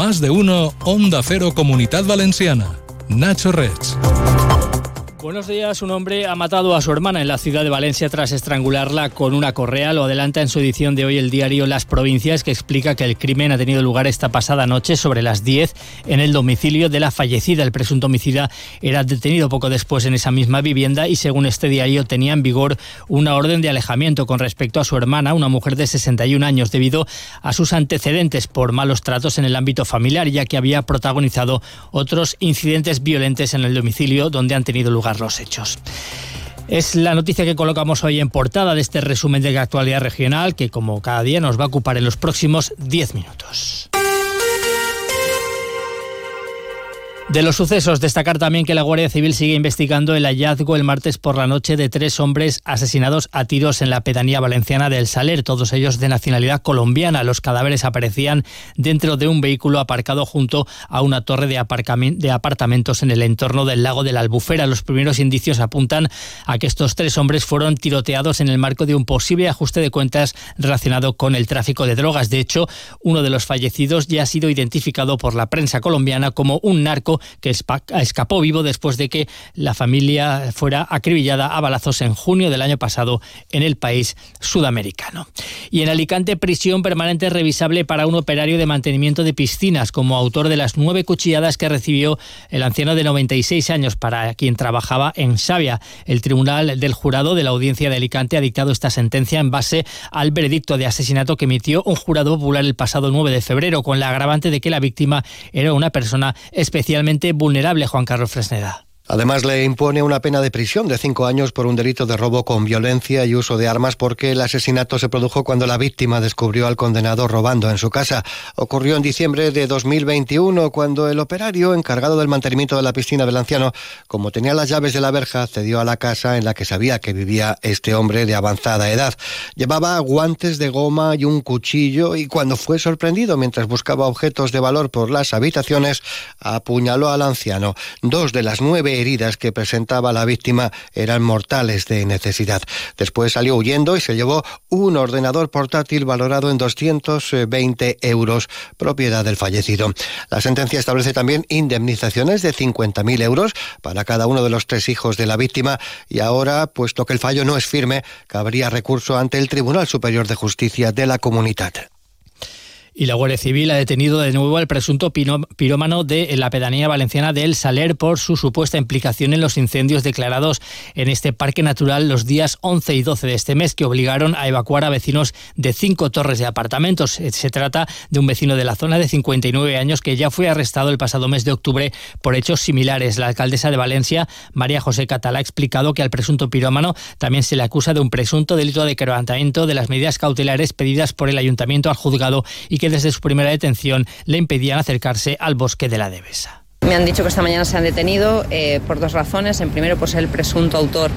Más de uno, Onda Cero Comunidad Valenciana. Nacho Reds. Buenos días. Un hombre ha matado a su hermana en la ciudad de Valencia tras estrangularla con una correa. Lo adelanta en su edición de hoy el diario Las Provincias, que explica que el crimen ha tenido lugar esta pasada noche sobre las 10 en el domicilio de la fallecida. El presunto homicida era detenido poco después en esa misma vivienda y, según este diario, tenía en vigor una orden de alejamiento con respecto a su hermana, una mujer de 61 años, debido a sus antecedentes por malos tratos en el ámbito familiar, ya que había protagonizado otros incidentes violentos en el domicilio donde han tenido lugar los hechos. Es la noticia que colocamos hoy en portada de este resumen de actualidad regional que como cada día nos va a ocupar en los próximos 10 minutos. De los sucesos, destacar también que la Guardia Civil sigue investigando el hallazgo el martes por la noche de tres hombres asesinados a tiros en la pedanía valenciana del Saler, todos ellos de nacionalidad colombiana. Los cadáveres aparecían dentro de un vehículo aparcado junto a una torre de, de apartamentos en el entorno del lago de la Albufera. Los primeros indicios apuntan a que estos tres hombres fueron tiroteados en el marco de un posible ajuste de cuentas relacionado con el tráfico de drogas. De hecho, uno de los fallecidos ya ha sido identificado por la prensa colombiana como un narco que escapó vivo después de que la familia fuera acribillada a balazos en junio del año pasado en el país sudamericano. Y en Alicante, prisión permanente revisable para un operario de mantenimiento de piscinas como autor de las nueve cuchilladas que recibió el anciano de 96 años para quien trabajaba en Xavia. El Tribunal del Jurado de la Audiencia de Alicante ha dictado esta sentencia en base al veredicto de asesinato que emitió un jurado popular el pasado 9 de febrero, con la agravante de que la víctima era una persona especialmente vulnerable, Juan Carlos Fresneda. Además, le impone una pena de prisión de cinco años por un delito de robo con violencia y uso de armas porque el asesinato se produjo cuando la víctima descubrió al condenado robando en su casa. Ocurrió en diciembre de 2021 cuando el operario encargado del mantenimiento de la piscina del anciano, como tenía las llaves de la verja, cedió a la casa en la que sabía que vivía este hombre de avanzada edad. Llevaba guantes de goma y un cuchillo y cuando fue sorprendido mientras buscaba objetos de valor por las habitaciones, apuñaló al anciano. Dos de las nueve heridas que presentaba la víctima eran mortales de necesidad. Después salió huyendo y se llevó un ordenador portátil valorado en 220 euros, propiedad del fallecido. La sentencia establece también indemnizaciones de 50.000 euros para cada uno de los tres hijos de la víctima y ahora, puesto que el fallo no es firme, cabría recurso ante el Tribunal Superior de Justicia de la Comunidad y la Guardia Civil ha detenido de nuevo al presunto pirómano de la pedanía valenciana de El Saler por su supuesta implicación en los incendios declarados en este parque natural los días 11 y 12 de este mes que obligaron a evacuar a vecinos de cinco torres de apartamentos. Se trata de un vecino de la zona de 59 años que ya fue arrestado el pasado mes de octubre por hechos similares. La alcaldesa de Valencia, María José Catalá, ha explicado que al presunto pirómano también se le acusa de un presunto delito de quebrantamiento de las medidas cautelares pedidas por el ayuntamiento al juzgado y que desde su primera detención le impedían acercarse al bosque de la Devesa. Me han dicho que esta mañana se han detenido eh, por dos razones. En primero, por ser el presunto autor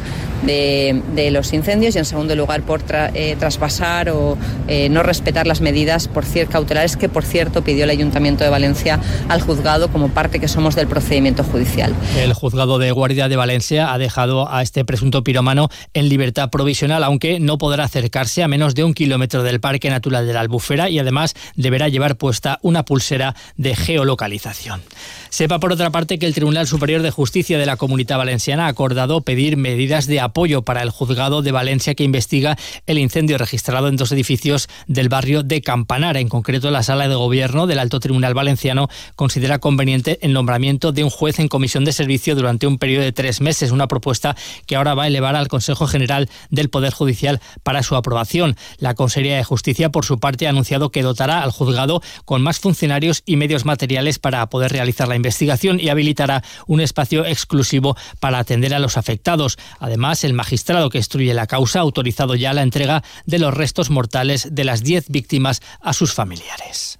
de, los incendios y en segundo lugar, por eh, traspasar o eh, no respetar las medidas por cierto, cautelares que, por cierto, pidió el Ayuntamiento de Valencia al juzgado como parte que somos del procedimiento judicial. El juzgado de Guardia de Valencia ha dejado a este presunto piromano en libertad provisional, aunque no podrá acercarse a menos de un kilómetro del Parque Natural de la Albufera y además deberá llevar puesta una pulsera de geolocalización. Sepa por otra parte que el Tribunal Superior de Justicia de la Comunidad Valenciana ha acordado pedir medidas de apoyo para el juzgado de Valencia que investiga el incendio registrado en dos edificios del barrio de Campanara. En concreto, la Sala de Gobierno del Alto Tribunal Valenciano considera conveniente el nombramiento de un juez en comisión de servicio durante un periodo de tres meses, una propuesta que ahora va a elevar al Consejo General del Poder Judicial para su aprobación. La Consejería de Justicia, por su parte, ha anunciado que dotará al juzgado con más funcionarios y medios materiales para poder realizar la investigación y habilitará un espacio exclusivo para atender a los afectados. Además, el magistrado que instruye la causa ha autorizado ya la entrega de los restos mortales de las 10 víctimas a sus familiares.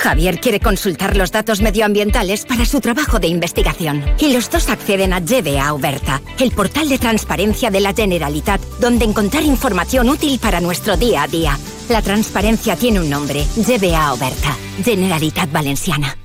Javier quiere consultar los datos medioambientales para su trabajo de investigación. Y los dos acceden a GBA Oberta, el portal de transparencia de la Generalitat, donde encontrar información útil para nuestro día a día. La transparencia tiene un nombre, GBA Oberta, Generalitat Valenciana.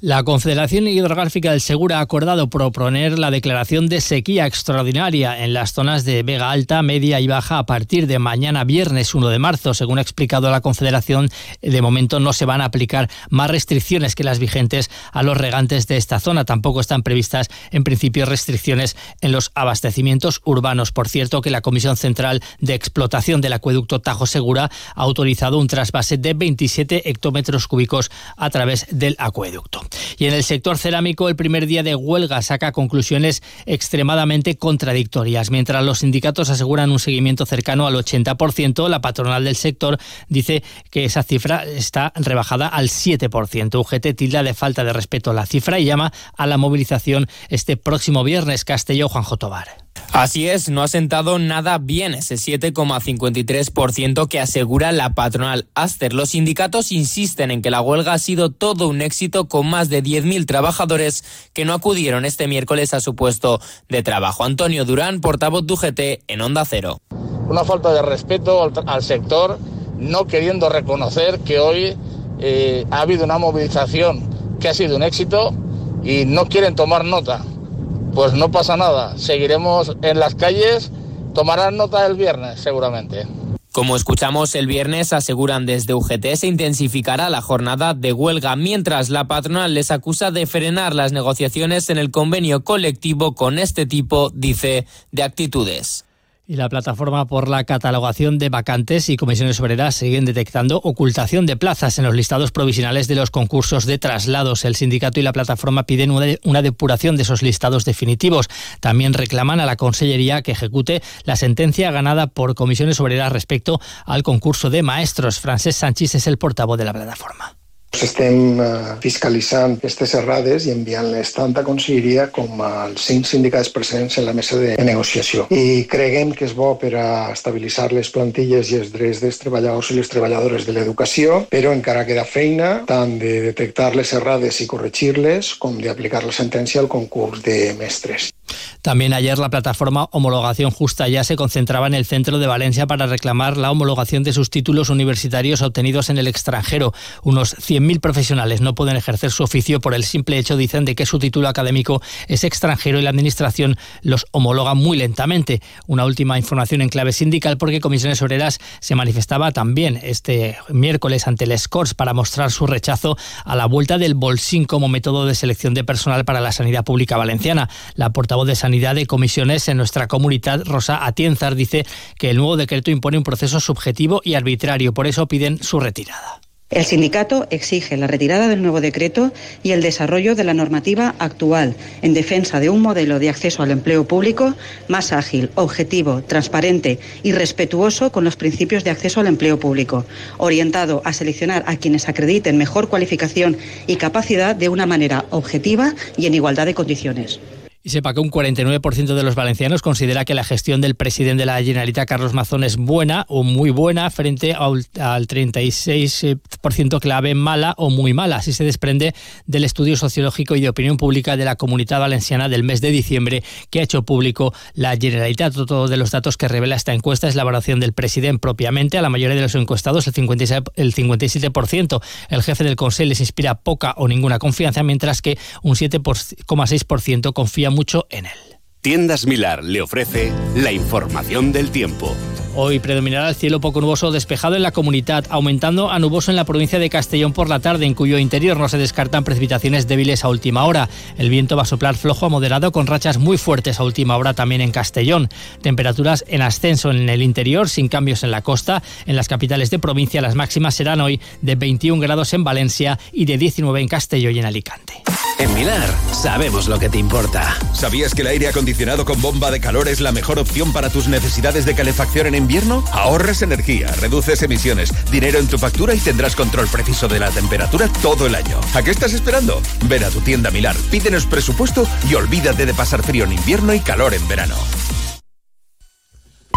La Confederación Hidrográfica del Segura ha acordado proponer la declaración de sequía extraordinaria en las zonas de Vega Alta, Media y Baja a partir de mañana viernes 1 de marzo. Según ha explicado la Confederación, de momento no se van a aplicar más restricciones que las vigentes a los regantes de esta zona. Tampoco están previstas, en principio, restricciones en los abastecimientos urbanos. Por cierto, que la Comisión Central de Explotación del Acueducto Tajo Segura ha autorizado un trasvase de 27 hectómetros cúbicos a través del acueducto. Y en el sector cerámico, el primer día de huelga saca conclusiones extremadamente contradictorias. Mientras los sindicatos aseguran un seguimiento cercano al 80%, la patronal del sector dice que esa cifra está rebajada al 7%. UGT tilda de falta de respeto la cifra y llama a la movilización este próximo viernes. Castelló, Juan Jotobar. Así es, no ha sentado nada bien ese 7,53% que asegura la patronal Aster. Los sindicatos insisten en que la huelga ha sido todo un éxito con más de 10.000 trabajadores que no acudieron este miércoles a su puesto de trabajo. Antonio Durán, portavoz de en Onda Cero. Una falta de respeto al, sector, no queriendo reconocer que hoy eh, ha habido una movilización que ha sido un éxito y no quieren tomar nota pues no pasa nada, seguiremos en las calles, tomarán nota el viernes seguramente. Como escuchamos el viernes, aseguran desde UGT se intensificará la jornada de huelga, mientras la patronal les acusa de frenar las negociaciones en el convenio colectivo con este tipo, dice, de actitudes. Y la plataforma por la catalogación de vacantes y comisiones obreras siguen detectando ocultación de plazas en los listados provisionales de los concursos de traslados. El sindicato y la plataforma piden una depuración de esos listados definitivos. También reclaman a la Consellería que ejecute la sentencia ganada por comisiones obreras respecto al concurso de maestros. Francés Sánchez es el portavoz de la plataforma. Estem eh, fiscalitzant aquestes errades i enviant-les tant a Conselleria com als cinc sindicats presents en la mesa de negociació. I creguem que és bo per a estabilitzar les plantilles i els drets dels treballadors i les treballadores de l'educació, però encara queda feina tant de detectar les errades i corregir-les com d'aplicar la sentència al concurs de mestres. También ayer la plataforma Homologación Justa ya se concentraba en el centro de Valencia para reclamar la homologación de sus títulos universitarios obtenidos en el extranjero. Unos 100.000 profesionales no pueden ejercer su oficio por el simple hecho, dicen, de que su título académico es extranjero y la Administración los homologa muy lentamente. Una última información en clave sindical porque Comisiones Obreras se manifestaba también este miércoles ante el SCORS para mostrar su rechazo a la vuelta del bolsín como método de selección de personal para la sanidad pública valenciana. La portavoz de Sanidad de Comisiones en nuestra comunidad, Rosa Atienzar, dice que el nuevo decreto impone un proceso subjetivo y arbitrario. Por eso piden su retirada. El sindicato exige la retirada del nuevo decreto y el desarrollo de la normativa actual en defensa de un modelo de acceso al empleo público más ágil, objetivo, transparente y respetuoso con los principios de acceso al empleo público, orientado a seleccionar a quienes acrediten mejor cualificación y capacidad de una manera objetiva y en igualdad de condiciones. Y sepa que un 49% de los valencianos considera que la gestión del presidente de la Generalitat, Carlos Mazón, es buena o muy buena frente al 36% que la ve mala o muy mala. Así se desprende del estudio sociológico y de opinión pública de la Comunidad Valenciana del mes de diciembre que ha hecho público la Generalitat. Todos de los datos que revela esta encuesta es la evaluación del presidente propiamente. A la mayoría de los encuestados, el 57%. El jefe del Consejo les inspira poca o ninguna confianza, mientras que un 7,6% confía mucho en él. Tiendas Milar le ofrece la información del tiempo. Hoy predominará el cielo poco nuboso despejado en la comunidad, aumentando a nuboso en la provincia de Castellón por la tarde, en cuyo interior no se descartan precipitaciones débiles a última hora. El viento va a soplar flojo a moderado con rachas muy fuertes a última hora también en Castellón. Temperaturas en ascenso en el interior, sin cambios en la costa. En las capitales de provincia las máximas serán hoy de 21 grados en Valencia y de 19 en Castellón y en Alicante. En Milar sabemos lo que te importa. ¿Sabías que el aire acondicionado con bomba de calor es la mejor opción para tus necesidades de calefacción en invierno? Ahorras energía, reduces emisiones, dinero en tu factura y tendrás control preciso de la temperatura todo el año. ¿A qué estás esperando? Ven a tu tienda Milar, pídenos presupuesto y olvídate de pasar frío en invierno y calor en verano.